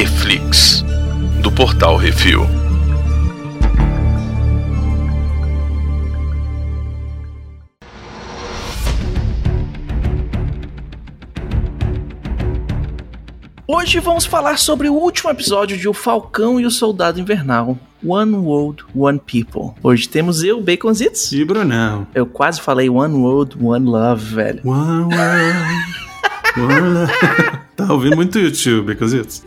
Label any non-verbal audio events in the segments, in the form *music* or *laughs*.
Reflix, do Portal Refil. Hoje vamos falar sobre o último episódio de O Falcão e o Soldado Invernal. One World, One People. Hoje temos eu, Baconzitos. E Brunão. Eu quase falei One World, One Love, velho. One World, One Love. *laughs* tá ouvindo muito YouTube, Baconzitos?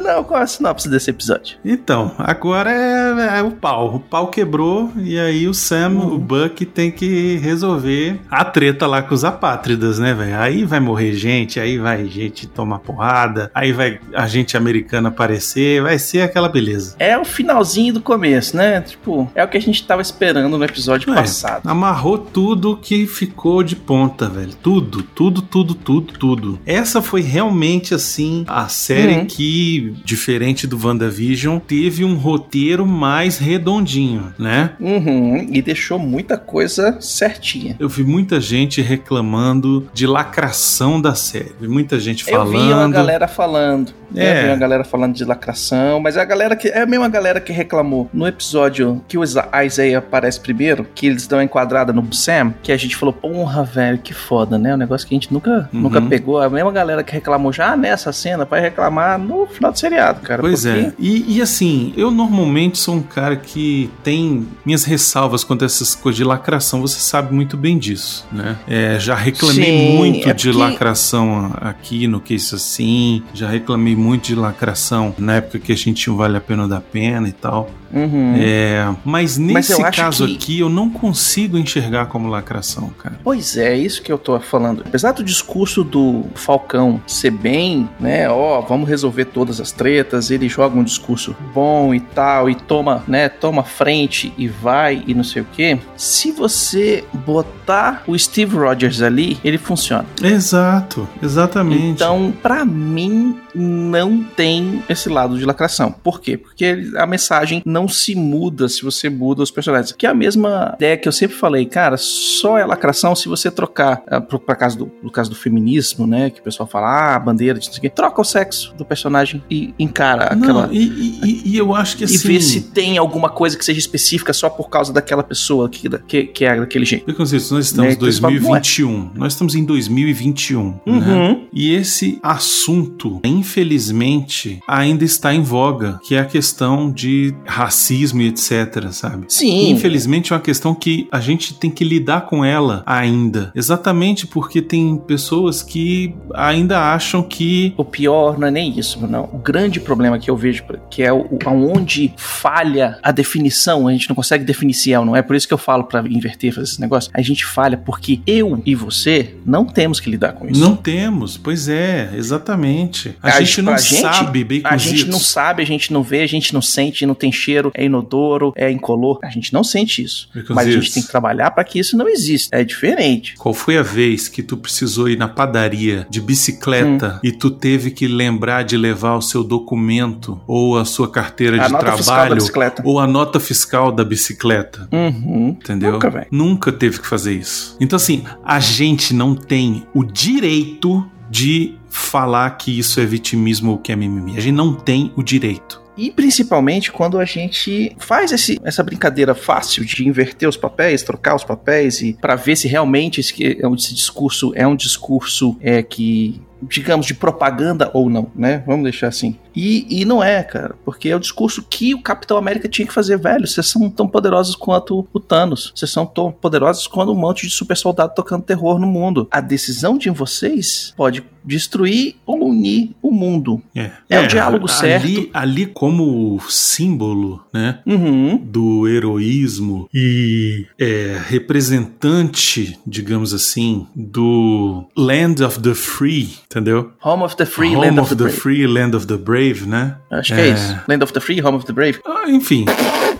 Brunão, qual é a sinopse desse episódio? Então, agora é, é, o pau. O pau quebrou e aí o Sam, uhum. o Buck, tem que resolver a treta lá com os apátridas, né, velho? Aí vai morrer gente, aí vai gente tomar porrada, aí vai a gente americana aparecer, vai ser aquela beleza. É o finalzinho do começo, né? Tipo, é o que a gente tava esperando no episódio é, passado. Amarrou tudo que ficou de ponta, velho. Tudo, tudo, tudo, tudo, tudo. Essa foi realmente, assim, a série uhum. que diferente do WandaVision, teve um roteiro mais redondinho, né? Uhum, e deixou muita coisa certinha. Eu vi muita gente reclamando de lacração da série. Muita gente falando. Eu vi uma galera falando. É. Eu vi uma galera falando de lacração, mas é a galera que é a mesma galera que reclamou no episódio que o Isaiah aparece primeiro, que eles dão enquadrada no Sam, que a gente falou, porra, velho, que foda, né? Um negócio que a gente nunca, uhum. nunca pegou. A mesma galera que reclamou já nessa cena vai reclamar no final de seriado, cara. Pois porque... é. E, e, assim, eu normalmente sou um cara que tem minhas ressalvas quanto a essas coisas de lacração, você sabe muito bem disso, né? É, já reclamei Sim, muito é de lacração aqui no Que Isso Assim, já reclamei muito de lacração na época que a gente tinha o Vale a Pena da Pena e tal. Uhum. É, mas nesse mas caso que... aqui eu não consigo enxergar como lacração, cara. Pois é, é, isso que eu tô falando. Apesar do discurso do Falcão ser bem, né, ó, vamos resolver todas as tretas, ele joga um discurso bom e tal, e toma, né, toma frente e vai e não sei o que. Se você botar o Steve Rogers ali, ele funciona. Exato, exatamente. Então, para mim, não tem esse lado de lacração. Por quê? Porque a mensagem não se muda se você muda os personagens. Que é a mesma ideia que eu sempre falei, cara, só é lacração se você trocar, pro, pra caso do, no caso do feminismo, né, que o pessoal fala, ah, bandeira, de não sei o quê, troca o sexo do personagem e encara não, aquela... E, e, e, eu acho que assim... E vê se tem alguma coisa que seja específica só por causa daquela pessoa que, que, que é daquele jeito. Porque, nós estamos em né? 2021. Nós estamos em 2021, né? uhum. né? E esse assunto, infelizmente, ainda está em voga, que é a questão de racismo e etc, sabe? Sim. Infelizmente é uma questão que a gente tem que lidar com ela ainda. Exatamente porque tem pessoas que ainda acham que. O pior não é nem isso, não. O grande problema que eu vejo, que é o, onde falha a definição, a gente não consegue definir se é ou não é. Por isso que eu falo para inverter, fazer esse negócio. A gente falha porque eu e você não temos que lidar com isso. Não temos, pois é, exatamente. A, a gente não sabe, bem A gente não sabe, a gente não vê, a gente não sente, não tem cheiro, é inodoro, é incolor. A gente não sente isso. Mas a gente tem que trabalhar para que isso não exista. É diferente. Qual foi a vez que tu precisou ir na padaria de bicicleta hum. e tu teve que lembrar de levar o seu documento ou a sua carteira a de trabalho ou a nota fiscal da bicicleta? Uhum. Entendeu? Nunca, véio. Nunca teve que fazer isso. Então, assim, a gente não tem o direito de falar que isso é vitimismo ou que é mimimi. A gente não tem o direito. E principalmente quando a gente faz esse, essa brincadeira fácil de inverter os papéis, trocar os papéis e para ver se realmente esse, esse, discurso é um discurso é, que digamos, de propaganda ou não, né? Vamos deixar assim. E, e não é, cara, porque é o discurso que o Capitão América tinha que fazer, velho. Vocês são tão poderosos quanto o Thanos. Vocês são tão poderosos quanto um monte de super soldado tocando terror no mundo. A decisão de vocês pode destruir ou unir o mundo. É, é, é o diálogo ali, certo. Ali, como símbolo, né, uhum. do heroísmo e é, representante, digamos assim, do Land of the Free, entendeu? Home of the Free, Home Land of, of the, the Free, Land of the Brave, né? Acho que é, é isso. Land of the Free, Home of the Brave. Ah, enfim.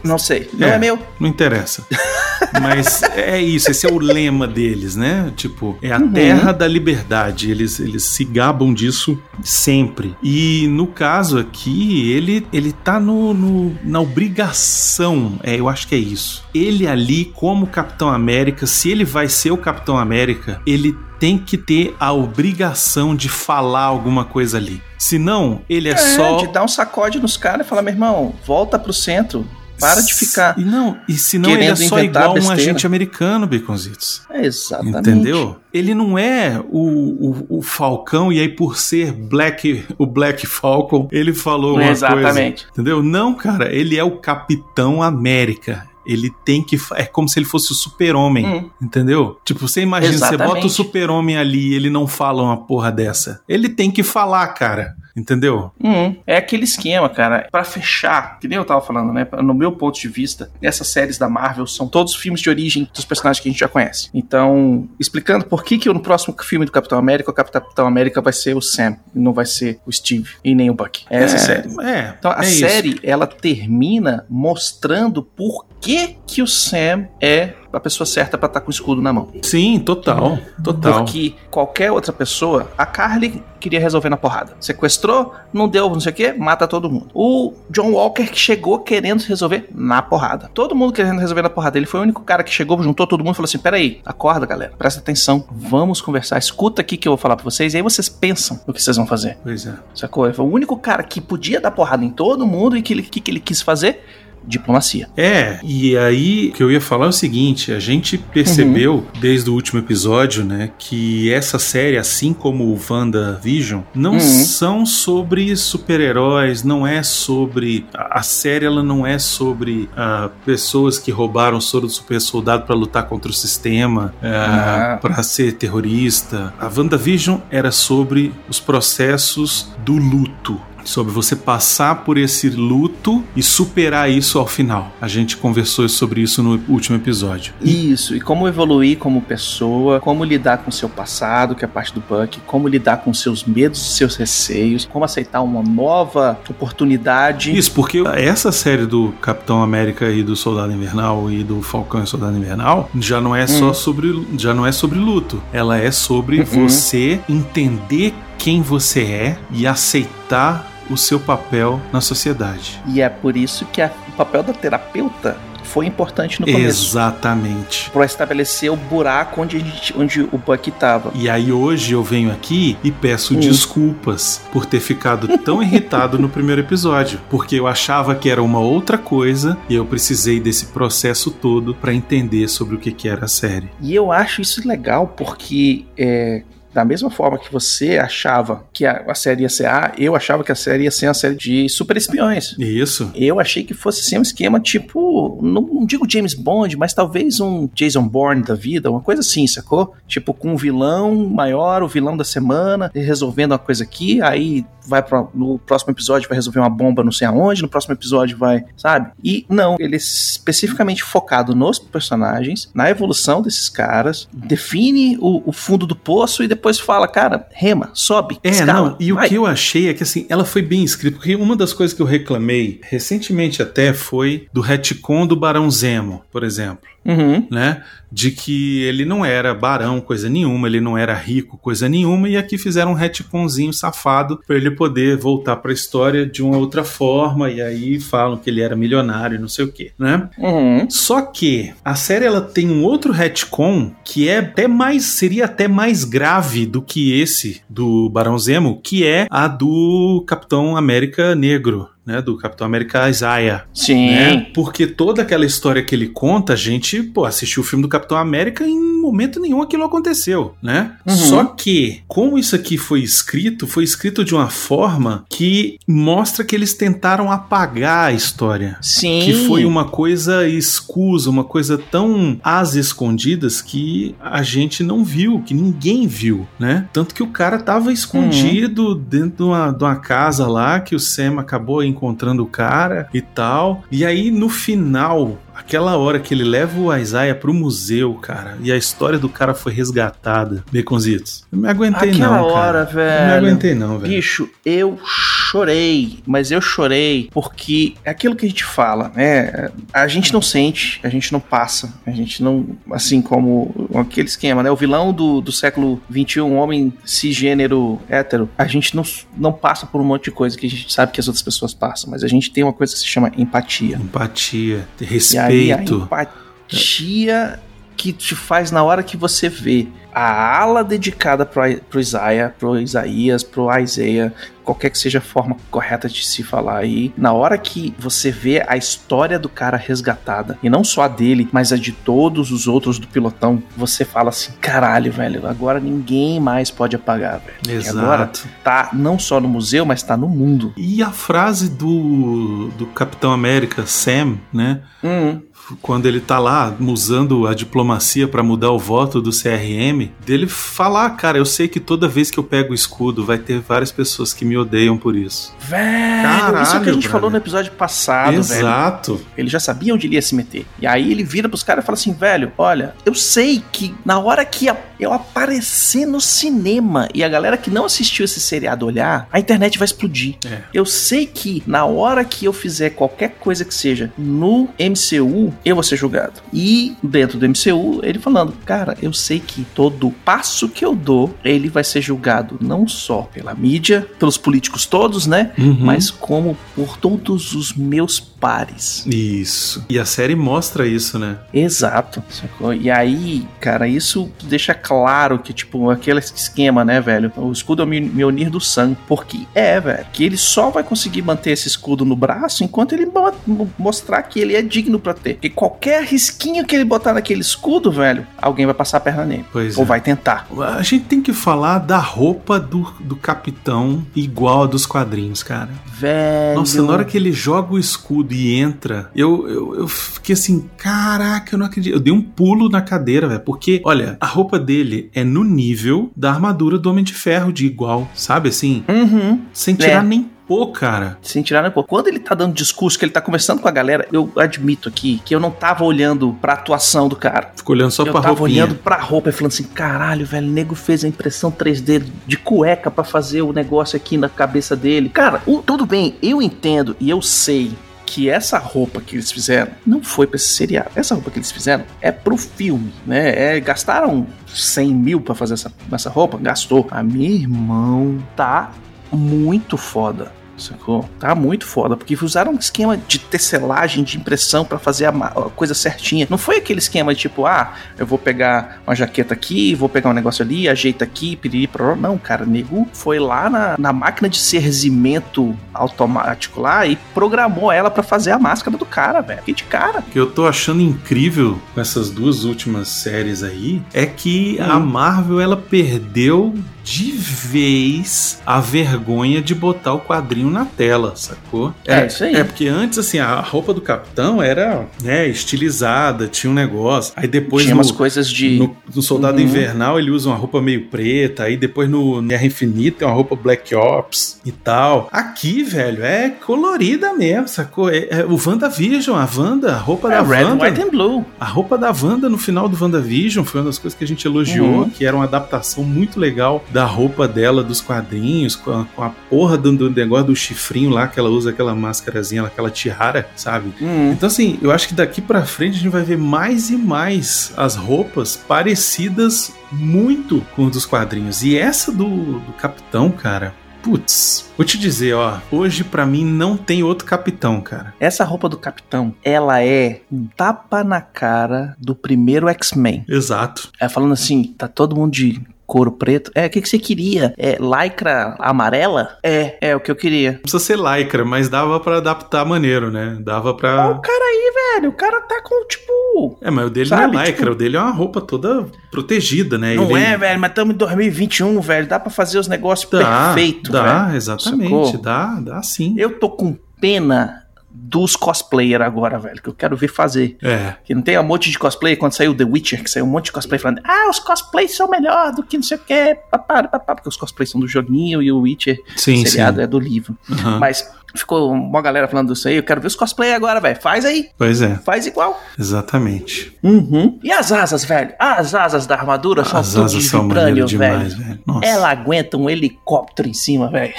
Não sei. Não é, é meu. Não interessa. *laughs* Mas é isso, esse é o lema deles, né? Tipo, é a uhum. terra da liberdade. Eles, eles se gabam disso sempre. E no caso aqui, ele, ele tá no, no, na obrigação, é, eu acho que é isso. Ele ali, como Capitão América, se ele vai ser o Capitão América, ele tem que ter a obrigação de falar alguma coisa ali. Senão, ele é, é só. De dar um sacode nos caras e falar, meu irmão, volta pro centro. Para de ficar. E não, e senão ele é só igual um agente americano, Baconzitos. É exatamente. Entendeu? Ele não é o, o, o, Falcão, e aí por ser Black, o Black Falcon, ele falou uma Exatamente. coisa. Entendeu? Não, cara, ele é o Capitão América. Ele tem que. É como se ele fosse o super-homem. Hum. Entendeu? Tipo, você imagina, Exatamente. você bota o super-homem ali e ele não fala uma porra dessa. Ele tem que falar, cara. Entendeu? Hum, é aquele esquema, cara. Para fechar, que nem eu tava falando, né? No meu ponto de vista, essas séries da Marvel são todos filmes de origem dos personagens que a gente já conhece. Então, explicando por que, que no próximo filme do Capitão América, o Capitão América vai ser o Sam, e não vai ser o Steve e nem o Bucky. É essa é, série. É, então, a é série, isso. ela termina mostrando por que que o Sam é a pessoa certa para estar tá com o escudo na mão. Sim, total, total. Porque qualquer outra pessoa, a Carly queria resolver na porrada. Sequestrou, não deu não sei o que, mata todo mundo. O John Walker que chegou querendo resolver na porrada. Todo mundo querendo resolver na porrada. Ele foi o único cara que chegou, juntou todo mundo e falou assim: peraí, acorda galera, presta atenção, vamos conversar, escuta aqui que eu vou falar pra vocês, e aí vocês pensam no que vocês vão fazer. Pois é. Sacou? Ele foi o único cara que podia dar porrada em todo mundo e que que, que ele quis fazer diplomacia. É, e aí o que eu ia falar é o seguinte: a gente percebeu uhum. desde o último episódio, né, que essa série, assim como o WandaVision, não uhum. são sobre super-heróis, não é sobre. A série ela não é sobre uh, pessoas que roubaram o soro do super soldado para lutar contra o sistema, uh, ah. para ser terrorista. A WandaVision era sobre os processos do luto sobre você passar por esse luto e superar isso ao final. A gente conversou sobre isso no último episódio. Isso, e como evoluir como pessoa, como lidar com seu passado, que é parte do Buck, como lidar com seus medos, seus receios, como aceitar uma nova oportunidade. Isso, porque essa série do Capitão América e do Soldado Invernal e do Falcão e Soldado Invernal já não é só hum. sobre já não é sobre luto, ela é sobre uhum. você entender quem você é e aceitar o seu papel na sociedade. E é por isso que a, o papel da terapeuta foi importante no começo. Exatamente. Para estabelecer o buraco onde, gente, onde o Buck estava. E aí hoje eu venho aqui e peço hum. desculpas por ter ficado tão *laughs* irritado no primeiro episódio, porque eu achava que era uma outra coisa e eu precisei desse processo todo para entender sobre o que, que era a série. E eu acho isso legal porque é, da mesma forma que você achava que a, a, série ia ser A, eu achava que a série ia ser uma série de super espiões. Isso. Eu achei que fosse ser um esquema tipo, não, não, digo James Bond, mas talvez um Jason Bourne da vida, uma coisa assim, sacou? Tipo, com um vilão maior, o vilão da semana, resolvendo uma coisa aqui, aí vai pra, no próximo episódio vai resolver uma bomba não sei aonde, no próximo episódio vai, sabe? E não, ele é especificamente focado nos personagens, na evolução desses caras, define o, o fundo do poço e depois depois fala, cara, rema, sobe. É, escala, não, e vai. o que eu achei é que assim, ela foi bem escrita, porque uma das coisas que eu reclamei recentemente até foi do retcon do Barão Zemo, por exemplo. Uhum. Né? De que ele não era barão, coisa nenhuma, ele não era rico, coisa nenhuma, e aqui fizeram um retconzinho safado para ele poder voltar para a história de uma outra forma, e aí falam que ele era milionário, não sei o que, né? Uhum. Só que a série ela tem um outro retcon que é até mais, seria até mais grave do que esse do Barão Zemo, que é a do Capitão América Negro, né, do Capitão América Isaiah. Sim. Né? Porque toda aquela história que ele conta, a gente, pô, assistiu o filme do Capitão América e em momento nenhum aquilo aconteceu, né? Uhum. Só que, como isso aqui foi escrito, foi escrito de uma forma que mostra que eles tentaram apagar a história. Sim. Que foi uma coisa escusa, uma coisa tão às escondidas que a gente não viu, que ninguém viu, né? Tanto que o cara tava escondido uhum. dentro de uma, de uma casa lá que o Sam acabou encontrando o cara e tal. E aí no final Aquela hora que ele leva o Isaiah pro museu, cara, e a história do cara foi resgatada. Baconzitos. Não me aguentei Aquela não, hora, cara. velho. Não me aguentei não, velho. Bicho, eu chorei, mas eu chorei porque é aquilo que a gente fala, né? A gente não sente, a gente não passa, a gente não, assim como aquele esquema, né? O vilão do, do século XXI, um homem cisgênero hétero, a gente não, não passa por um monte de coisa que a gente sabe que as outras pessoas passam, mas a gente tem uma coisa que se chama empatia. Empatia, respeito. Aí a empatia que te faz na hora que você vê a ala dedicada pro, pro Isaiah, pro Isaías, pro Isaiah, qualquer que seja a forma correta de se falar aí, na hora que você vê a história do cara resgatada, e não só a dele, mas a de todos os outros do pilotão, você fala assim: caralho, velho, agora ninguém mais pode apagar, velho. Exato. E agora tá não só no museu, mas tá no mundo. E a frase do, do Capitão América, Sam, né? Hum quando ele tá lá usando a diplomacia para mudar o voto do CRM, dele falar, cara, eu sei que toda vez que eu pego o escudo vai ter várias pessoas que me odeiam por isso. Velho, Caralho, isso é o que a gente brother. falou no episódio passado, velho. Exato. Ele já sabia onde ele ia se meter. E aí ele vira pros caras e fala assim, velho, olha, eu sei que na hora que eu aparecer no cinema e a galera que não assistiu esse seriado olhar, a internet vai explodir. É. Eu sei que na hora que eu fizer qualquer coisa que seja no MCU, eu vou ser julgado. E dentro do MCU, ele falando, cara, eu sei que todo passo que eu dou, ele vai ser julgado não só pela mídia, pelos políticos todos, né? Uhum. Mas como por todos os meus pares. Isso. E a série mostra isso, né? Exato, sacou? E aí, cara, isso deixa claro que, tipo, aquele esquema, né, velho? O escudo é o Mjolnir do Sam. Porque é, velho, que ele só vai conseguir manter esse escudo no braço enquanto ele mo- mo- mostrar que ele é digno pra ter. Porque qualquer risquinho que ele botar naquele escudo, velho, alguém vai passar a perna nele. Pois Ou é. vai tentar. A gente tem que falar da roupa do, do capitão igual a dos quadrinhos, cara. Velho. Nossa, na hora que ele joga o escudo e entra, eu, eu, eu fiquei assim, caraca, eu não acredito. Eu dei um pulo na cadeira, velho. Porque, olha, a roupa dele é no nível da armadura do Homem de Ferro, de igual, sabe assim? Uhum. Sem tirar É. nem pô, cara. Sem tirar nem pô. Quando ele tá dando discurso, que ele tá conversando com a galera, eu admito aqui que eu não tava olhando pra atuação do cara. Ficou olhando só eu pra tava roupinha. olhando pra roupa e falando assim: caralho, velho, o nego fez a impressão 3D de cueca pra fazer o negócio aqui na cabeça dele. Cara, o- tudo bem, eu entendo e eu sei que essa roupa que eles fizeram não foi pra esse seriado. Essa roupa que eles fizeram é pro filme, né? É, gastaram 100 mil pra fazer essa, essa roupa? Gastou. A minha irmão tá muito foda. Sacou? Tá muito foda, porque usaram um esquema de tecelagem, de impressão pra fazer a, a coisa certinha. Não foi aquele esquema de tipo, ah, eu vou pegar uma jaqueta aqui, vou pegar um negócio ali, ajeita aqui, piriri, pororó. Não, cara, nego foi lá na, na máquina de serzimento automático lá e programou ela pra fazer a máscara do cara, velho. Que de cara. O que eu tô achando incrível com essas duas últimas séries aí é que a Hum. Marvel ela perdeu de vez a vergonha de botar o quadrinho na tela, sacou? É, isso aí. É porque antes assim a roupa do Capitão era, né, estilizada, tinha um negócio. Aí depois Tinha no, umas coisas de. no, no Soldado Uhum. Invernal ele usa uma roupa meio preta, aí depois no Guerra Infinita tem uma roupa Black Ops e tal. Aqui, velho, é colorida mesmo, sacou? É, é o WandaVision, a Wanda, a roupa É, da Red, Wanda. White and Blue. A roupa da Wanda no final do WandaVision foi uma das coisas que a gente elogiou, Uhum. que era uma adaptação muito legal da roupa dela dos quadrinhos, com a, com a porra do, do negócio do chifrinho lá, que ela usa aquela máscarazinha, aquela tiara, sabe? Hum. Então, assim, eu acho que daqui pra frente a gente vai ver mais e mais as roupas parecidas muito com os dos quadrinhos. E essa do, do Capitão, cara. Putz, vou te dizer, ó. Hoje pra mim não tem outro capitão, cara. Essa roupa do capitão, ela é um tapa na cara do primeiro X-Men. Exato. É falando assim, tá todo mundo de couro preto. É, o que, que você queria? É lycra amarela? É, é o que eu queria. Não precisa ser lycra, mas dava pra adaptar maneiro, né? Dava pra. o cara aí, velho, o cara tá com, tipo... É, mas o dele Sabe, não é lycra, tipo- o dele é uma roupa toda protegida, né? Não Ele- é, velho, mas estamos em 2021, velho. Dá pra fazer os negócios Dá, perfeitos, dá, velho. exatamente, Sacou? dá, dá sim. Eu tô com pena dos cosplayer agora, velho, que eu quero ver fazer. É, Que não tem um monte de cosplay, quando saiu The Witcher, que saiu um monte de cosplay falando, ah, os cosplays são melhor do que não sei o que, papá, papá, porque os cosplays são do joguinho e o Witcher, sim, seriado sim. é do livro. Aham. Mas ficou uma galera falando disso aí, eu quero ver os cosplay agora, velho, faz aí, Pois é, faz igual. exatamente. Uhum. E as asas, velho? As asas da armadura são As tudo asas de são vibrânio, demais, velho. Nossa. Ela aguenta um helicóptero em cima, velho.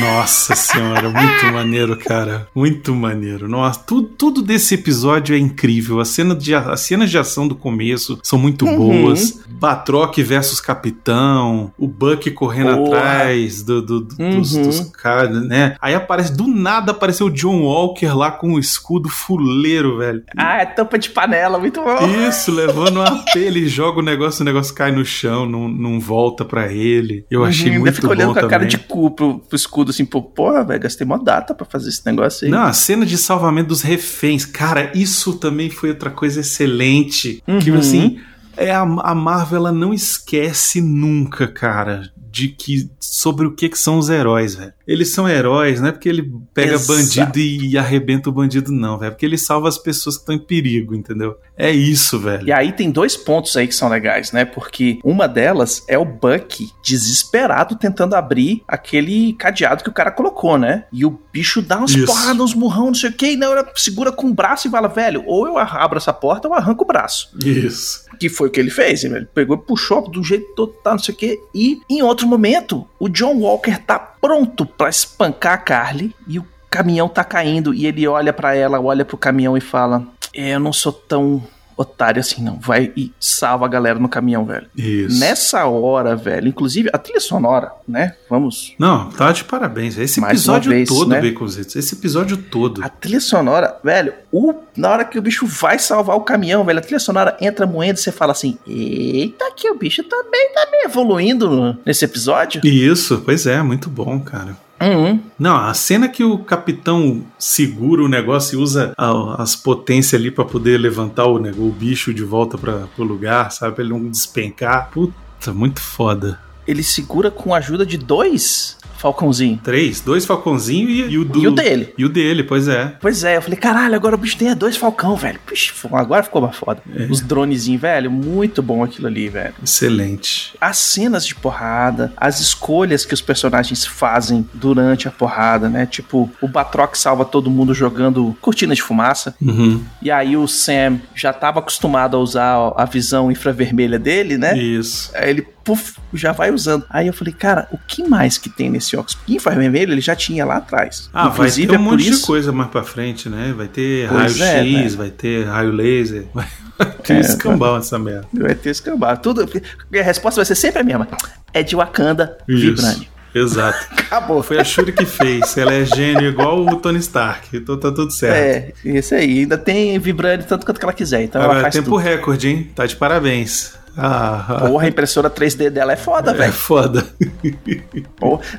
Nossa senhora, muito *laughs* maneiro, cara. Muito maneiro. Nossa, tudo, tudo desse episódio é incrível. A cena de, as cenas de ação do começo são muito Uhum. boas. Batroc versus Capitão, o Buck correndo Porra. atrás do, do- do- dos, Uhum. dos caras, né? Aí aparece do nada apareceu o John Walker lá com o escudo fuleiro, velho. Ah, é tampa de panela, muito bom. Isso, levando uma *laughs* AP, ele joga o negócio, o negócio cai no chão, não, não volta pra ele. Eu achei uhum, muito fica bom olhando com a cara de cu pro, pro escudo, assim, pô, porra, velho, gastei uma data pra fazer esse negócio aí. Não, a cena de salvamento dos reféns, cara, isso também foi outra coisa excelente. Uhum. Que, assim, é a, a Marvel ela não esquece nunca, cara, de que sobre o que, que são os heróis, velho. Eles são heróis, não é porque ele pega Exato. bandido e, arrebenta o bandido, não, velho. É porque ele salva as pessoas que estão em perigo, entendeu? É isso, velho. E aí tem dois pontos aí que são legais, né? Porque uma delas é o Buck desesperado tentando abrir aquele cadeado que o cara colocou, né? E o bicho dá uns porradas, uns murrão, não sei o que, e na hora segura com o braço e fala, velho, ou eu abro essa porta ou arranco o braço. Isso. Que foi o que ele fez, velho. Pegou e puxou do jeito todo, tá, não sei o que. E em outro momento, o John Walker tá pronto para espancar a Carly e o caminhão tá caindo e ele olha para ela, olha pro caminhão e fala: é, "Eu não sou tão otário assim, não. Vai e salva a galera no caminhão, velho. Isso. Nessa hora, velho, inclusive a trilha sonora, né? Vamos. Não, tá de parabéns. Esse Mais episódio vez, todo, né? Baconzitos. Esse episódio todo. A trilha sonora, velho, o, na hora que o bicho vai salvar o caminhão, velho, a trilha sonora entra moendo e você fala assim: Eita, que o bicho também tá meio evoluindo nesse episódio. Isso, pois é, muito bom, cara. Uhum. Não, a cena que o capitão segura o negócio e usa a, as potências ali para poder levantar o, né, o bicho de volta para o lugar, sabe? Pra ele não despencar. Puta, muito foda. Ele segura com a ajuda de dois Falcãozinho. Três, dois Falcãozinho e, e, o do. E o dele. E o dele, pois é. Pois é, eu falei, caralho, agora o bicho tem dois Falcão, velho. Puxa, agora ficou mais foda. É. Os dronezinhos, velho, muito bom aquilo ali, velho. Excelente. As cenas de porrada, as escolhas que os personagens fazem durante a porrada, né? Tipo, o Batroc salva todo mundo jogando cortina de fumaça. Uhum. E aí o Sam já tava acostumado a usar a visão infravermelha dele, né? Isso. Aí ele puf, já vai usando. Aí eu falei, cara, o que mais que tem nesse óculos? Porque vermelho ele já tinha lá atrás. Ah, Inclusive, vai ter um é monte isso... de coisa mais pra frente, né? Vai ter raio-x, é, vai ter raio laser, *laughs* vai ter é, escambau essa merda. Vai ter escambau. Tudo, a resposta vai ser sempre a mesma. É de Wakanda Vibranium. Exato. *laughs* Acabou. Foi a Shuri que fez. Ela é gênio igual o Tony Stark. Então tá tudo certo. É, isso aí. Ainda tem vibrante tanto quanto que ela quiser. Então Agora, ela faz tempo tudo. recorde, hein? Tá de parabéns. Ah, Porra, a impressora 3D dela é foda, é velho. É foda.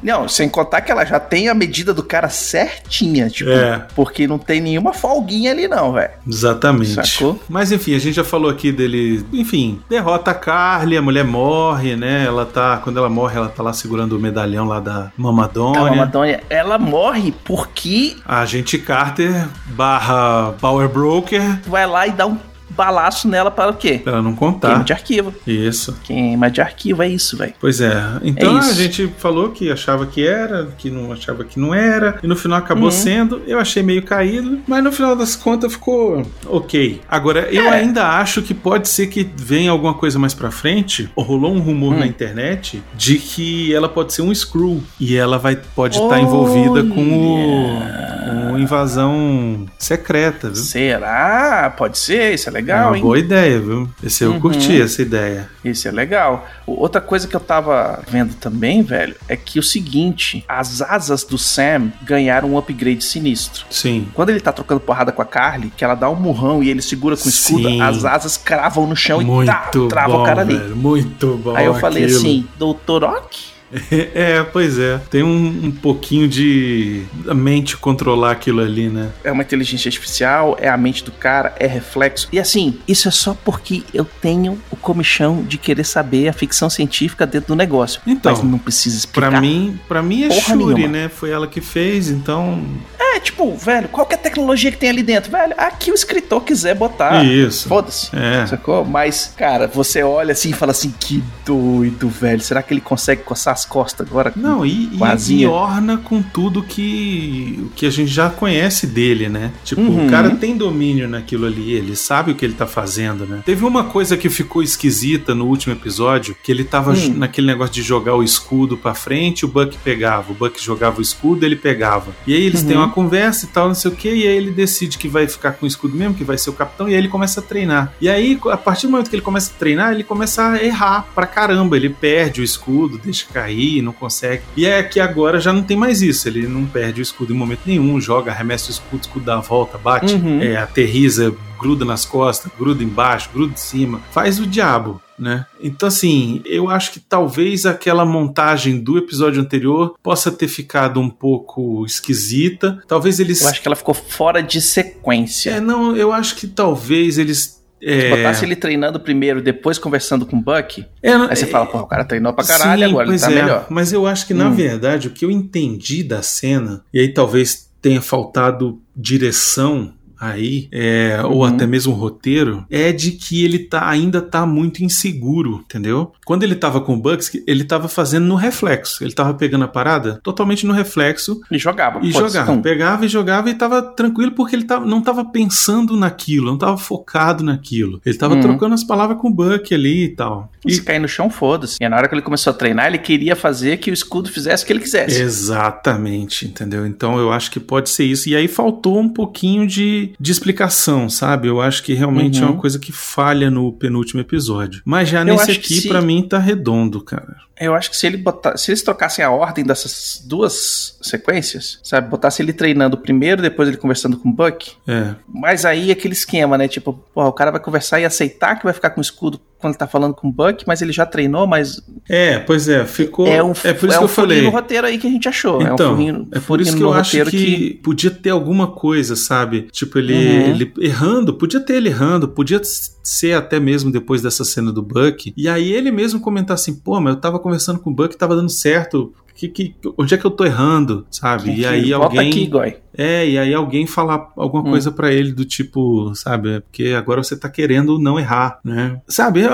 não, sem contar que ela já tem a medida do cara certinha, tipo, é. porque não tem nenhuma folguinha ali não, velho. Exatamente. Sacou? Mas enfim, a gente já falou aqui dele, enfim, derrota a Carly, a mulher morre, né? Ela tá, quando ela morre, ela tá lá segurando o medalhão lá da Mamadônia. A Mamadônia, ela morre porque a gente Carter barra Power Broker vai lá e dá um balaço nela para o quê? Pra ela não contar. Queima de arquivo. Isso. Queima de arquivo, é isso, velho. Pois é. Então é a gente falou que achava que era, que não achava que não era, e no final acabou uhum. sendo. Eu achei meio caído, mas no final das contas ficou ok. Agora, eu é. ainda acho que pode ser que venha alguma coisa mais pra frente. Rolou um rumor hum. na internet de que ela pode ser um Screw e ela vai pode estar tá envolvida com o, com invasão secreta, viu? Será? Pode ser, isso é legal legal, é uma hein? Boa ideia, viu? Esse eu uhum. curti essa ideia. Isso é legal. Outra coisa que eu tava vendo também, velho, é que o seguinte: as asas do Sam ganharam um upgrade sinistro. Sim. Quando ele tá trocando porrada com a Carly, que ela dá um murrão e ele segura com o escudo, Sim. as asas cravam no chão Muito e tá, trava bom, o cara ali. Velho, muito bom. Aí eu falei aquilo. assim, Doutor Ock? *laughs* É, pois é. Tem um, um, pouquinho de a mente controlar aquilo ali, né? É uma inteligência artificial, é a mente do cara, é reflexo. E assim, isso é só porque eu tenho o comichão de querer saber a ficção científica dentro do negócio. Então, mas não precisa explicar. Pra mim, pra mim é Shuri, nenhuma. né? Foi ela que fez, então. É, tipo, velho, qual que é a tecnologia que tem ali dentro? Velho, aqui o escritor quiser botar. Isso. Foda-se. É. Sacou? Mas, cara, você olha assim e fala assim, que doido, velho. Será que ele consegue coçar as costas agora? Não, e, e, e orna com tudo que, que a gente já conhece dele, né? Tipo, uhum. o cara tem domínio naquilo ali, ele sabe o que ele tá fazendo, né? Teve uma coisa que ficou esquisita no último episódio, que ele tava hum. naquele negócio de jogar o escudo pra frente, o Buck pegava, o Buck jogava o escudo, ele pegava. E aí eles uhum. têm uma conversa e tal, não sei o que, e aí ele decide que vai ficar com o escudo mesmo, que vai ser o capitão, e aí ele começa a treinar. E aí, a partir do momento que ele começa a treinar, ele começa a errar pra caramba. Ele perde o escudo, deixa cair, não consegue. E é que agora já não tem mais isso. Ele não perde o escudo em momento nenhum, joga, arremessa o escudo, o escudo dá a volta, bate, Uhum. é, aterriza, gruda nas costas, gruda embaixo, gruda em cima. Faz o diabo. Né? Então, assim, eu acho que talvez aquela montagem do episódio anterior possa ter ficado um pouco esquisita. Talvez eles. Eu acho que ela ficou fora de sequência. É, não, eu acho que talvez eles. Se É, botasse ele treinando primeiro, depois conversando com o Buck, é, aí você fala, pô, o cara treinou pra caralho, Sim, agora ele tá é, melhor. Mas eu acho que, na Hum. verdade, o que eu entendi da cena, e aí talvez tenha faltado direção aí, é, ou Uhum. até mesmo roteiro, é de que ele tá, ainda tá muito inseguro, entendeu? Quando ele tava com o Bucks, ele tava fazendo no reflexo. Ele tava pegando a parada totalmente no reflexo E jogava. e jogava. Pegava e jogava e tava tranquilo porque ele tava, não tava pensando naquilo, não tava focado naquilo. Ele tava Uhum. trocando as palavras com o Buck ali e tal. E Se cair no chão, foda-se. E na hora que ele começou a treinar, ele queria fazer que o escudo fizesse o que ele quisesse. Exatamente, entendeu? Então eu acho que pode ser isso. E aí faltou um pouquinho de, de explicação, sabe? Eu acho que realmente Uhum. é uma coisa que falha no penúltimo episódio. Mas já Eu nesse que aqui, se- pra mim, tá redondo, cara. Eu acho que se ele botar, se eles trocassem a ordem dessas duas sequências, sabe? Botasse ele treinando primeiro, depois ele conversando com o Buck. É. Mas aí aquele esquema, né? Tipo, porra, o cara vai conversar e aceitar que vai ficar com o escudo quando ele tá falando com o Buck, mas ele já treinou, mas É, pois é, ficou. é um, é por isso é que um eu falei. no roteiro aí que a gente achou. é um Então, furinho, é por isso que eu acho roteiro que, podia ter alguma coisa, sabe? Tipo, ele, Uhum. ele errando, podia ter ele errando, podia ser até mesmo depois dessa cena do Buck. E aí ele mesmo comentar assim, pô, mas eu tava conversando com o Buck e tava dando certo. Que, que, onde é que eu tô errando, sabe? E aí alguém. aqui, Goi. É, e aí alguém falar alguma Hum. coisa pra ele do tipo, sabe? É porque agora você tá querendo não errar, né? Sabe? É-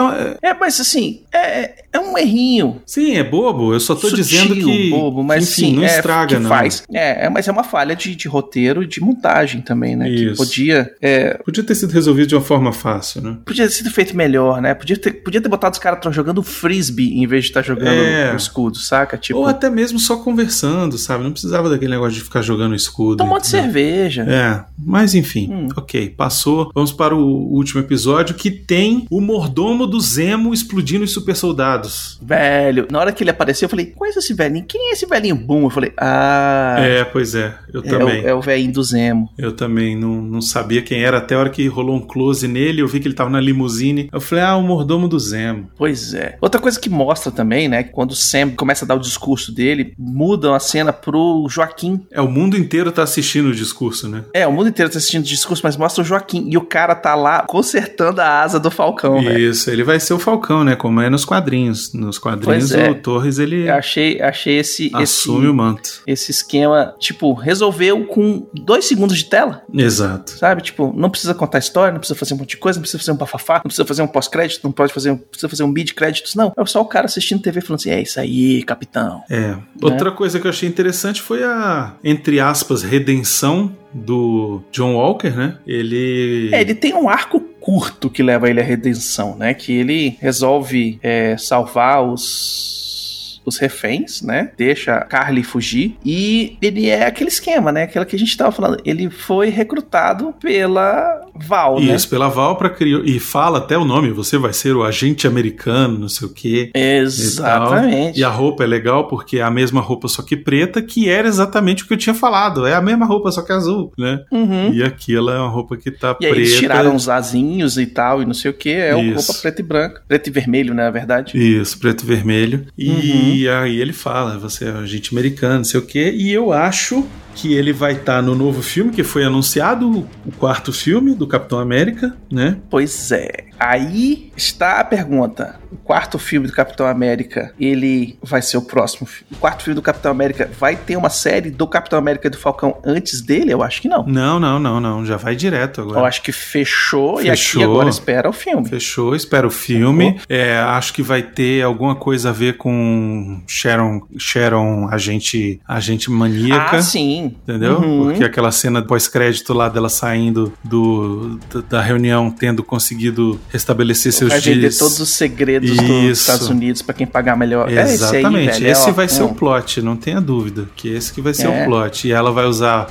é- É, mas assim, é, é um errinho. sim, é bobo. Eu só tô sutil, dizendo que. bobo, mas que, enfim, sim, não é, estraga, que não. faz. É, é, mas é uma falha de, de roteiro e de montagem também, né? Que Isso. podia, é, Podia ter sido resolvido de uma forma fácil, né? podia ter sido feito melhor, né? Podia ter, podia ter botado os caras tão jogando frisbee em vez de estar jogando É. o escudo, saca? Tipo, Ou até mesmo só conversando, sabe? Não precisava daquele negócio de ficar jogando escudo. tomou de entendeu? cerveja. É, mas enfim, Hum. ok, passou. Vamos para o último episódio que tem o mordomo do Zemo explodindo os super soldados. Velho, na hora que ele apareceu, eu falei, conheço esse velhinho? Quem é esse velhinho boom? Eu falei, ah, É, pois é, eu é, também. o, é o velhinho do Zemo. Eu também não, não sabia quem era, até a hora que rolou um close nele, eu vi que ele tava na limusine. Eu falei, ah, o mordomo do Zemo. Pois é. Outra coisa que mostra também, né? Quando o Sam começa a dar o discurso dele, mudam a cena pro Joaquim. É, o mundo inteiro tá assistindo o discurso, né? É, o mundo inteiro tá assistindo o discurso, mas mostra o Joaquim. E o cara tá lá consertando a asa do Falcão, velho. Isso, ele vai ser o Falcão, né? Como é nos quadrinhos. Nos quadrinhos, é. o Torres, ele Eu achei, achei esse, assume esse, o manto. esse esquema, tipo, resolveu com dois segundos de tela. Exato. Sabe? Tipo, não precisa contar história, não precisa fazer um monte de coisa, não precisa fazer um bafafá, não precisa fazer um pós-crédito, não pode fazer, não precisa fazer um mid-créditos, não. É só o cara assistindo TV falando assim: é isso aí, capitão. É. Outra coisa que eu achei interessante foi a, entre aspas, redenção do John Walker, né? Ele. É, ele tem um arco curto que leva ele à redenção, né? Que ele resolve é, salvar os os reféns, né? Deixa a Carly fugir e ele é aquele esquema, né? Aquela que a gente tava falando. Ele foi recrutado pela Val, né? Isso, pela Val pra criar. E fala até o nome, você vai ser o agente americano, não sei o quê. Exatamente. E a roupa é legal porque é a mesma roupa, só que preta, que era exatamente o que eu tinha falado. É a mesma roupa, só que azul, né? Uhum. E aqui ela é uma roupa que tá E preta. eles tiraram os asinhos e tal, e não sei o que. É Isso. roupa preta e branca. Preto e vermelho, né, na verdade. Isso, preto e vermelho. Uhum. E aí ele fala, você é agente americano, não sei o quê. E eu acho que ele vai estar no novo filme que foi anunciado, o quarto filme do Capitão América, né? Pois é. Aí está a pergunta. O quarto filme do Capitão América, ele vai ser o próximo filme. O quarto filme do Capitão América vai ter uma série do Capitão América e do Falcão antes dele? Eu acho que não. Não, não, não, não. Já vai direto agora. Eu acho que fechou, e Fechou. aqui agora espera o filme. Fechou, espero o filme. É, acho que vai ter alguma coisa a ver com Sharon, Sharon agente, agente maníaca. Ah, sim. Entendeu? Uhum. Porque aquela cena pós-crédito lá dela saindo do, da reunião, tendo conseguido restabelecer seus Vai dias. vender todos os segredos Isso. dos Estados Unidos para quem pagar melhor. Exatamente. É esse, aí, esse vai ser o plot, não tenha dúvida. Que esse que vai ser é. o plot. E ela vai usar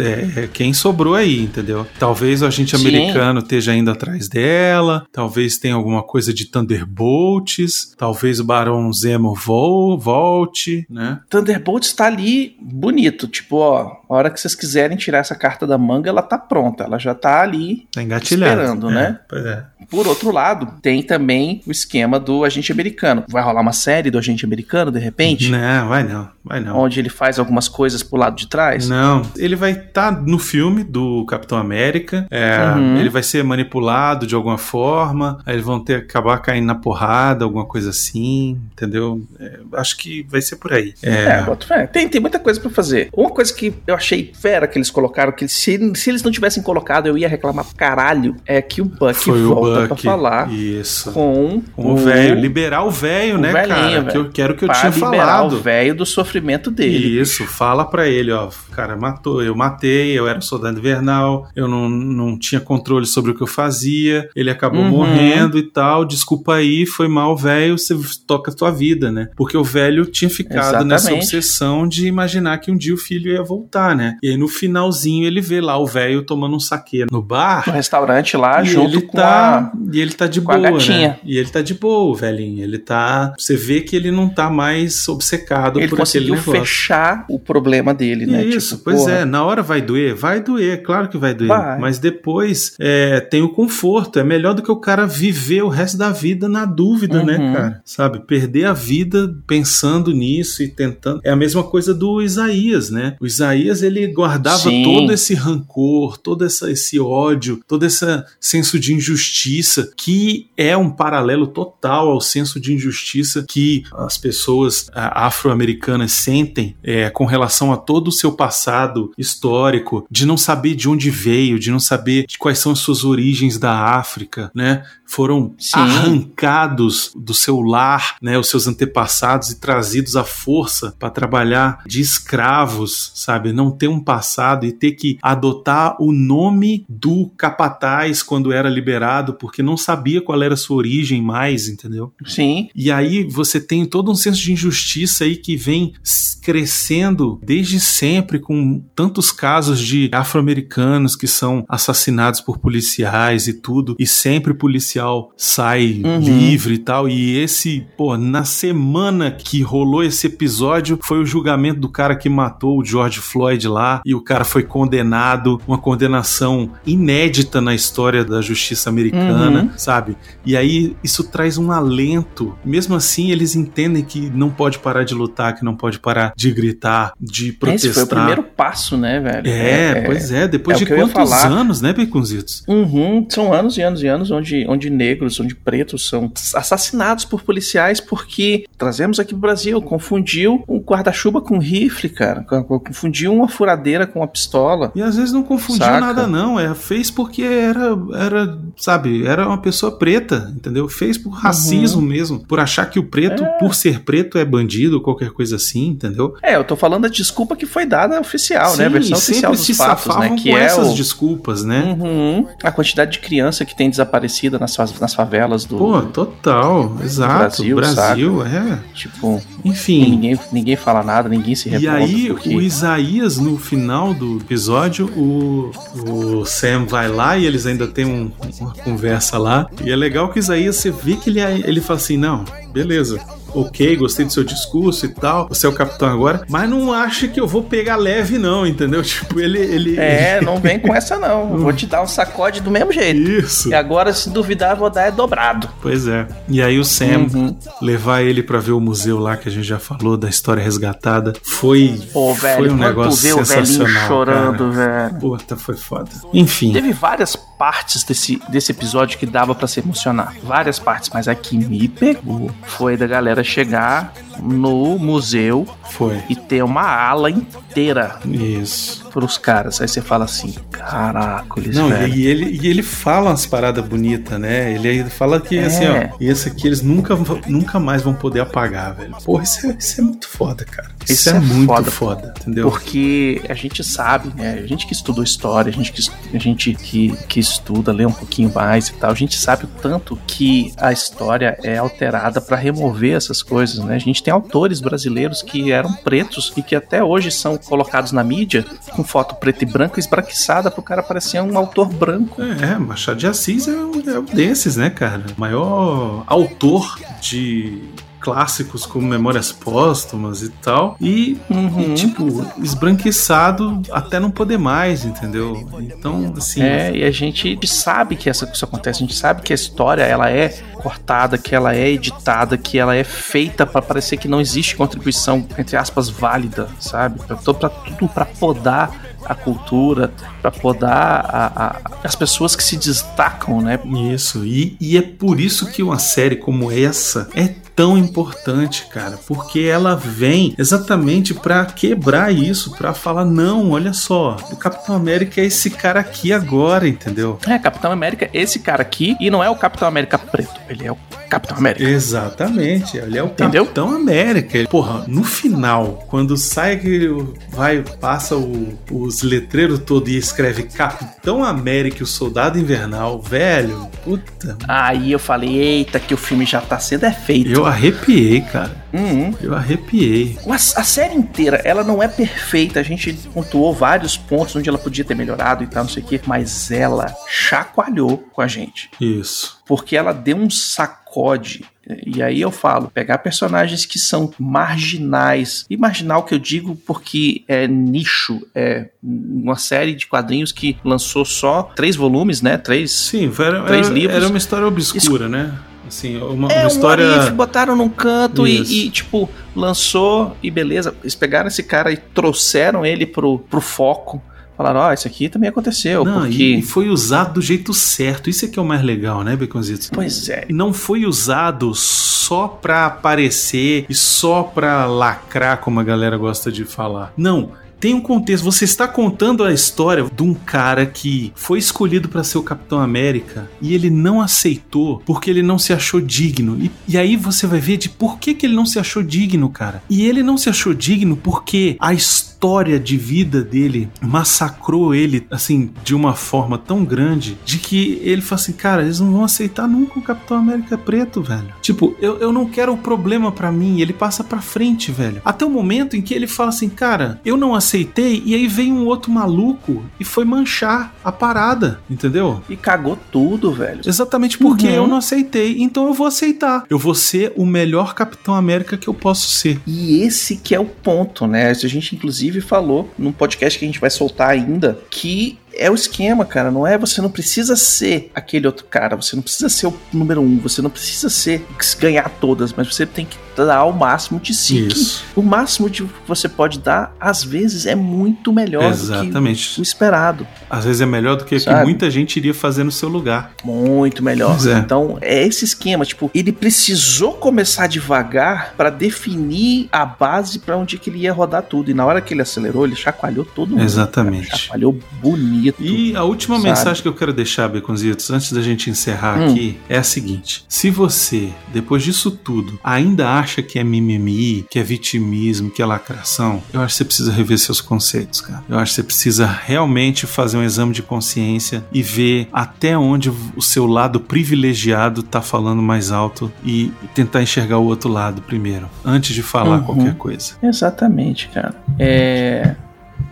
é, é, quem sobrou aí, entendeu? Talvez o agente Sim. americano esteja indo atrás dela, talvez tenha alguma coisa de Thunderbolts, talvez o Barão Zemo vol volte, né? Thunderbolts tá ali bonito, tipo, ó, a hora que vocês quiserem tirar essa carta da manga, ela tá pronta, ela já tá ali tá esperando, né? É, pois é. Por outro lado, tem também o esquema do agente americano. Vai rolar uma série do agente americano, de repente? Não, vai não, vai não. Onde ele faz algumas coisas pro lado de trás? Não, ele vai estar tá no filme do Capitão América, é, uhum. ele vai ser manipulado de alguma forma, aí eles vão ter acabar caindo na porrada, alguma coisa assim, entendeu? É, acho que vai ser por aí. É, é tem, tem muita coisa para fazer. Uma coisa que eu achei fera que eles colocaram, que se, se eles não tivessem colocado, eu ia reclamar caralho, é que o Buck Foi volta volta pra falar Isso. com, com o velho. Liberar o velho, né, velhinho, cara? Véio. Que eu quero que eu pra tinha falado. o velho do sofrimento dele. Isso, fala pra ele, ó. Cara, matou, eu matei, eu era soldado invernal, eu não, não tinha controle sobre o que eu fazia, ele acabou uhum. morrendo e tal. Desculpa aí, foi mal, velho, você toca a tua vida, né? Porque o velho tinha ficado Exatamente. nessa obsessão de imaginar que um dia o filho ia voltar, né? E aí no finalzinho ele vê lá o velho tomando um saque no bar. No restaurante lá, junto com tá, a e ele tá de boa, né? E ele tá de boa, velhinho. Ele tá. Você vê que ele não tá mais obcecado ele por aquele negócio. Ele conseguiu fechar o problema dele, né? Isso, tipo, pois porra. é. Na hora vai doer? Vai doer, claro que vai doer. Vai. Mas depois é, tem o conforto. É melhor do que o cara viver o resto da vida na dúvida, né, uhum. né, cara? Sabe? Perder a vida pensando nisso e tentando. É a mesma coisa do Isaías, né? O Isaías, ele guardava Sim. todo esse rancor, todo essa, esse ódio, todo esse senso de injustiça que é um paralelo total ao senso de injustiça que as pessoas afro-americanas sentem é, com relação a todo o seu passado histórico, de não saber de onde veio, de não saber de quais são as suas origens da África, né? Foram Sim. arrancados do seu lar, né, os seus antepassados e trazidos à força para trabalhar de escravos, sabe? Não ter um passado e ter que adotar o nome do capataz quando era liberado porque não sabia qual era a sua origem mais, entendeu? Sim. E aí você tem todo um senso de injustiça aí que vem crescendo desde sempre com tantos casos de afro-americanos que são assassinados por policiais e tudo, e sempre o policial sai uhum. livre e tal. E esse, pô, na semana que rolou esse episódio, foi o julgamento do cara que matou o George Floyd lá, e o cara foi condenado, uma condenação inédita na história da justiça americana. Uhum sabe? E aí isso traz um alento. Mesmo assim, eles entendem que não pode parar de lutar, que não pode parar de gritar, de protestar. Esse foi o primeiro passo, né, velho? É, é pois é. Depois é de quantos anos, né, Baconzitos? Uhum. São anos e anos e anos onde, onde negros, onde pretos são assassinados por policiais porque trazemos aqui pro Brasil, confundiu um guarda-chuva com rifle, cara. Confundiu uma furadeira com uma pistola. E às vezes não confundiu Saca? nada, não. É, fez porque era, era, sabe, era uma pessoa preta, entendeu? Fez por racismo uhum. mesmo, por achar que o preto, é. por ser preto, é bandido, qualquer coisa assim, entendeu? É, eu tô falando da desculpa que foi dada oficial, Sim, né? A versão oficial dos se fatos, né? Que é essas o... desculpas, né? Uhum. A quantidade de criança que tem desaparecido nas, nas favelas do. Pô, total, exato. Brasil, Brasil é. Tipo, enfim. Ninguém, ninguém fala nada, ninguém se revolta. E aí, porque... o Isaías, no final do episódio, o, o Sam vai lá e eles ainda têm um, uma conversa lá. E é legal que Isaías, você vê que ele, ele fala assim: não, beleza, ok, gostei do seu discurso e tal, você é o capitão agora, mas não acha que eu vou pegar leve, não, entendeu? *laughs* Tipo, ele. ele é, não vem com essa, não. *laughs* vou te dar um sacode do mesmo jeito. Isso. E agora, se duvidar, vou dar é dobrado. Pois é. E aí o Sam uhum. levar ele para ver o museu lá que a gente já falou da história resgatada foi. Pô, velho, foi um negócio ver sensacional. chorando, cara. velho. Puta, foi foda. Enfim. Teve várias partes desse, desse episódio que dava para se emocionar. Várias partes, mas a que me pegou foi da galera chegar no museu Foi. e ter uma ala inteira Isso. pros caras. Aí você fala assim, caracoles, Não, velho. e ele, e ele fala umas paradas bonitas, né? Ele aí fala que, É. assim, ó, esse aqui eles nunca, nunca mais vão poder apagar, velho. Porra, isso é, isso é muito foda, cara. Isso, Isso é, é muito foda. foda, entendeu? Porque a gente sabe, né? A gente que estudou história, a gente que, a gente que, que estuda, lê um pouquinho mais e tal, a gente sabe o tanto que a história é alterada para remover essas coisas, né? A gente tem autores brasileiros que eram pretos e que até hoje são colocados na mídia com foto preta e branca esbraquiçada pro cara parecer um autor branco. É, Machado de Assis é um, é um desses, né, cara? O maior autor de clássicos como Memórias Póstumas e tal. E, Uhum. e, tipo, esbranquiçado até não poder mais, entendeu? Então, assim. É, e a gente sabe que essa, isso acontece, a gente sabe que a história ela é cortada, que ela é editada, que ela é feita pra parecer que não existe contribuição, entre aspas, válida, sabe? Pra, pra tudo pra podar a cultura, pra podar a- a- as pessoas que se destacam, né? Isso, e, e é por isso que uma série como essa é tão importante, cara, porque ela vem exatamente pra quebrar isso, pra falar não, olha só, o Capitão América é esse cara aqui agora, entendeu? É, Capitão América, esse cara aqui, e não é o Capitão América preto, ele é o Capitão América. Exatamente, ele é o Entendeu? Capitão América. Porra, no final, quando sai que vai, passa o- os letreiros todo e escreve Capitão América e o Soldado Invernal, velho, puta, Aí eu falei, eita, que o filme já tá sendo é feito. eu arrepiei, cara. Uhum. Eu arrepiei. Mas a série inteira, ela não é perfeita. A gente pontuou vários pontos onde ela podia ter melhorado e tal, não sei o quê. Mas ela chacoalhou com a gente. Isso. Porque ela deu um sacode. E aí eu falo, pegar personagens que são marginais. E marginal que eu digo porque é nicho. É uma série de quadrinhos que lançou só três volumes, né? Três. Sim, era, Três era- livros. era uma história obscura, né? Assim, uma, É uma um história. what if, botaram num canto e, e, tipo, lançou e beleza. Eles pegaram esse cara e trouxeram ele pro, pro foco. Falaram, ó, isso aqui também aconteceu, Não, porque... e foi usado do jeito certo. Isso é que é o mais legal, né, Beconzitos? Pois é. Não foi usado só pra aparecer e só pra lacrar, como a galera gosta de falar. Não. Tem um contexto. Você está contando a história de um cara que foi escolhido para ser o Capitão América e ele não aceitou porque ele não se achou digno. E, e aí você vai ver de por que, que ele não se achou digno, cara. E ele não se achou digno porque a história de vida dele massacrou ele, assim, de uma forma tão grande de que ele fala assim, cara, eles não vão aceitar nunca o Capitão América preto, velho. Tipo, eu, eu não quero o problema pra mim. Ele passa pra frente, velho. Até o momento em que ele fala assim, cara, eu não aceitei, e aí vem um outro maluco e foi manchar a parada, entendeu? E cagou tudo, velho. Exatamente porque Uhum. eu não aceitei, então eu vou aceitar. Eu vou ser o melhor Capitão América que eu posso ser. E esse que é o ponto, né? A gente inclusive falou num podcast que a gente vai soltar ainda, que é o esquema, cara. Não é você não precisa ser aquele outro cara, você não precisa ser o número um, você não precisa ser ganhar todas, mas você tem que dar o máximo de si. Isso. O máximo de que você pode dar, às vezes, é muito melhor do Exatamente. que o esperado. Às vezes é melhor do que que muita gente iria fazer no seu lugar. Muito melhor. É. Então, é esse esquema. Tipo, ele precisou começar devagar pra definir a base pra onde que ele ia rodar tudo. E na hora que ele acelerou, ele chacoalhou todo mundo. Exatamente. cara. Chacoalhou bonito. E a última Sabe? mensagem que eu quero deixar, Beconzitos, antes da gente encerrar Hum. aqui, é a seguinte: se você, depois disso tudo, ainda acha que é mimimi, que é vitimismo, que é lacração, eu acho que você precisa rever seus conceitos, cara. Eu acho que você precisa realmente fazer um exame de consciência e ver até onde o seu lado privilegiado tá falando mais alto e tentar enxergar o outro lado primeiro, antes de falar Uhum. qualquer coisa. Exatamente, cara. É.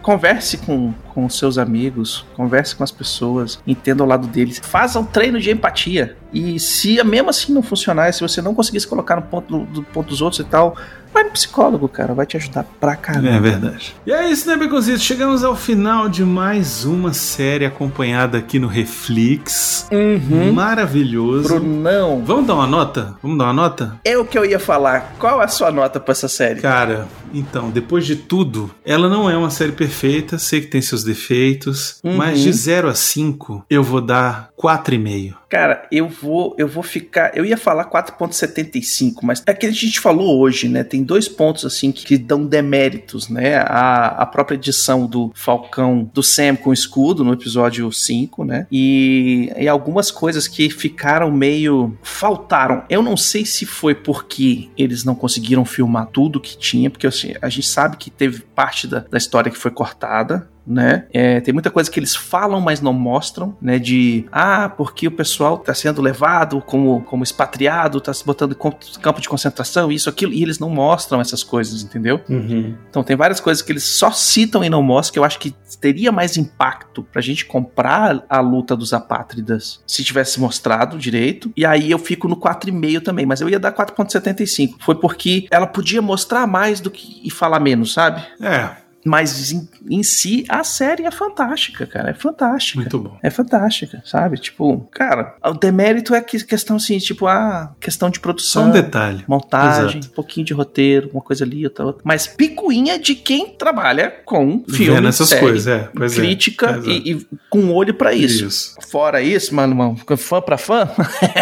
Converse com, com os seus amigos, converse com as pessoas, entenda o lado deles, faça um treino de empatia. E se mesmo assim não funcionar, se você não conseguir se colocar no ponto do, do ponto dos outros e tal, vai no psicólogo, cara, vai te ajudar pra caramba. É verdade. E é isso, né, Beconzitos? Chegamos ao final de mais uma série acompanhada aqui no Reflex. Uhum. Maravilhoso. Brunão, Vamos dar uma nota? Vamos dar uma nota? é o que eu ia falar. Qual é a sua nota pra essa série? Cara, então, depois de tudo, ela não é uma série perfeita, sei que tem seus defeitos, uhum. mas de 0 a 5 eu vou dar 4,5. Cara, eu vou, eu vou ficar. Eu ia falar 4,75, mas é que a gente falou hoje, né? Tem dois pontos assim que, que dão deméritos, né? A, a própria edição do Falcão do Sam com escudo no episódio 5, né? E, e algumas coisas que ficaram meio. faltaram. Eu não sei se foi porque eles não conseguiram filmar tudo que tinha, porque assim, a gente sabe que teve parte da, da história que foi cortada, né? É, tem muita coisa que eles falam, mas não mostram, né? De ah, porque o pessoal está sendo levado como, como expatriado, está se botando em campo de concentração, isso, aquilo, e eles não mostram essas coisas, entendeu? Uhum. Então tem várias coisas que eles só citam e não mostram, que eu acho que teria mais impacto pra gente comprar a luta dos apátridas se tivesse mostrado direito. E aí eu fico no 4,5 também, mas eu ia dar 4,75. Foi porque ela podia mostrar mais do que e falar menos, sabe? É. Mas em, em, si, a série é fantástica, cara. É fantástica. Muito bom. É fantástica, sabe? Tipo, cara, o demérito é que questão assim, tipo, a questão de produção. Só um detalhe. Montagem, Exato. um pouquinho de roteiro, uma coisa ali, outra, outra. Mas picuinha de quem trabalha com filme, Vendo essas série, coisas, é. Pois é. crítica é. E, e, com olho para isso. isso. Fora isso, mano, irmão, fã pra fã,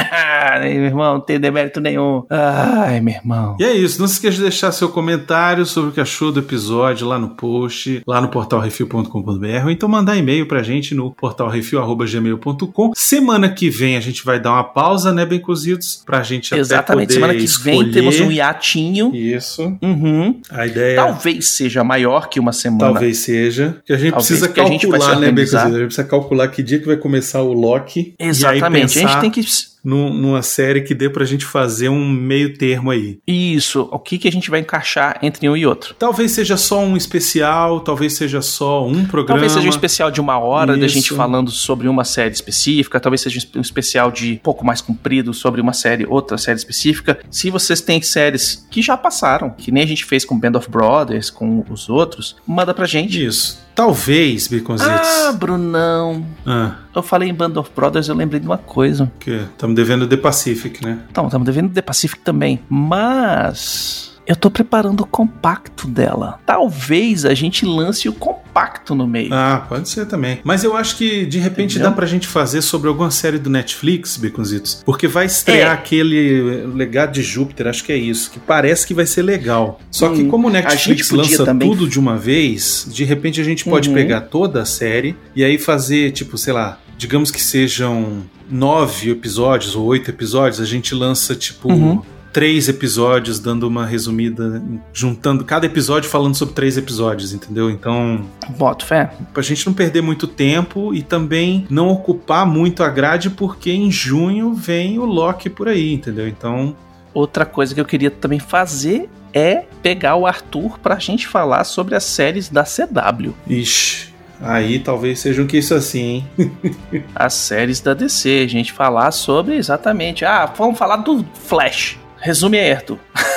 *laughs* meu irmão, não tem demérito nenhum. Ai, meu irmão. E é isso. Não se esqueça de deixar seu comentário sobre o que achou do episódio lá no post post lá no portalrefil.com.br ou então mandar e-mail pra gente no portalrefil.gmail.com. Semana que vem a gente vai dar uma pausa, né, bem cozidos, pra gente Exatamente, semana que escolher. vem temos um hiatinho. Isso. Uhum. A ideia Talvez seja maior que uma semana. Talvez seja. Que a gente Talvez, precisa calcular, né, bem organizar. cozido? A gente precisa calcular que dia que vai começar o Loki. Exatamente. Aí a gente pensar tem que num- numa série que dê pra gente fazer um meio termo aí. isso, o que que a gente vai encaixar entre um e outro. Talvez seja só um especial, talvez seja só um programa. Talvez seja um especial de uma hora da Isso. gente falando sobre uma série específica, talvez seja um especial de pouco mais comprido sobre uma série, outra série específica. Se vocês têm séries que já passaram, que nem a gente fez com Band of Brothers, com os outros, manda pra gente. Isso. Talvez, Baconzitos. Ah, Brunão. Ah, Eu falei em Band of Brothers, eu lembrei de uma coisa. que estamos devendo The Pacific, né? Então, estamos devendo The Pacific também. Mas. Eu tô preparando o compacto dela. Talvez a gente lance o compacto no meio. Ah, pode ser também. Mas eu acho que de repente Entendeu? dá pra gente fazer sobre alguma série do Netflix, Baconzitos. Porque vai estrear É. aquele Legado de Júpiter, acho que é isso. Que parece que vai ser legal. Só que Hum, como o Netflix lança também- tudo de uma vez, de repente a gente pode Uhum. pegar toda a série e aí fazer, tipo, sei lá, digamos que sejam nove episódios ou oito episódios, a gente lança, tipo. Uhum. Três episódios, dando uma resumida, juntando cada episódio falando sobre três episódios, entendeu? Então, Boto fé. pra gente não perder muito tempo e também não ocupar muito a grade, porque em junho vem o Loki por aí, entendeu? Então, Outra coisa que eu queria também fazer é pegar o Arthur pra gente falar sobre as séries da CW. ixi, aí talvez seja um que isso assim, hein? *laughs* As séries da DC. A gente falar sobre exatamente. Ah, vamos falar do Flash. Resume aí, Arthur. *laughs*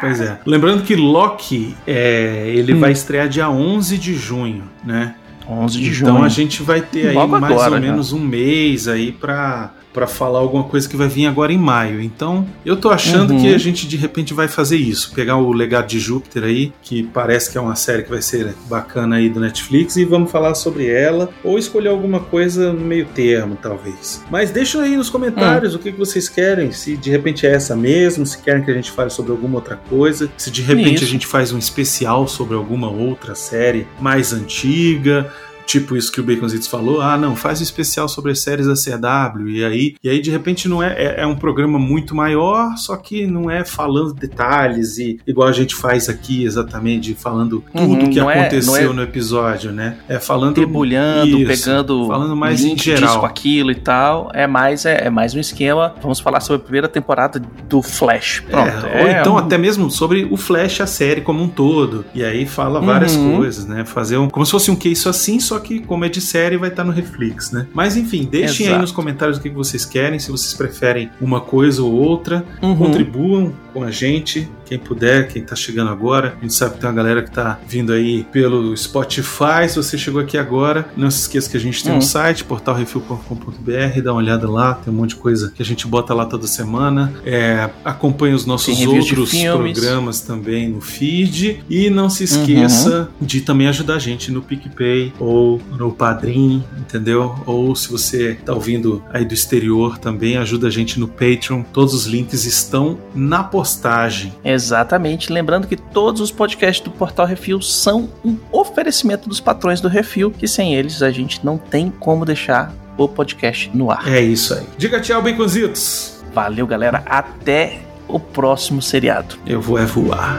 Pois é. Lembrando que Loki, é, ele Hum. vai estrear dia 11 de junho, né? 11 de então junho. a gente vai ter aí Logo mais agora, ou já. menos um mês aí pra, pra falar alguma coisa que vai vir agora em maio. Então eu tô achando Uhum. que a gente de repente vai fazer isso, pegar o Legado de Júpiter aí, que parece que é uma série que vai ser bacana aí do Netflix e vamos falar sobre ela ou escolher alguma coisa no meio termo, talvez. Mas deixa aí nos comentários o que, que vocês querem, se de repente é essa mesmo, se querem que a gente fale sobre alguma outra coisa, se de repente Isso. a gente faz um especial sobre alguma outra série mais antiga, tipo isso que o Baconzitos falou, ah, não, faz um especial sobre as séries da CW, e aí, e aí de repente não é, é, é um programa muito maior, só que não é falando detalhes, e igual a gente faz aqui exatamente, falando tudo Uhum, que é- aconteceu não é no episódio, né? É falando debulhando, pegando falando mais link em disso geral. com aquilo e tal. É mais, é, é mais um esquema. Vamos falar sobre a primeira temporada do Flash. Pronto. É, ou É então um- até mesmo sobre o Flash, a série como um todo. E aí fala várias Uhum. coisas, né? Fazer um, como se fosse um que isso assim, só só que como é de série vai estar tá no Reflex, né? Mas enfim, deixem Exato. aí nos comentários o que vocês querem, se vocês preferem uma coisa ou outra, uhum. contribuam com a gente, quem puder, quem tá chegando agora. A gente sabe que tem uma galera que tá vindo aí pelo Spotify. Se você chegou aqui agora, não se esqueça que a gente tem uhum. um site, portalrefil.com.br, dá uma olhada lá, tem um monte de coisa que a gente bota lá toda semana. É, acompanhe os nossos outros programas também no feed. E não se esqueça uhum. de também ajudar a gente no PicPay ou no Padrim, entendeu? Ou se você tá ouvindo aí do exterior também, ajuda a gente no Patreon. Todos os links estão na postagem. Exatamente. Lembrando que todos os podcasts do Portal Refil são um oferecimento dos patrões do Refil, que sem eles a gente não tem como deixar o podcast no ar. É isso aí. Diga tchau, baconzitos. Valeu, galera. Até o próximo seriado. Eu vou é voar.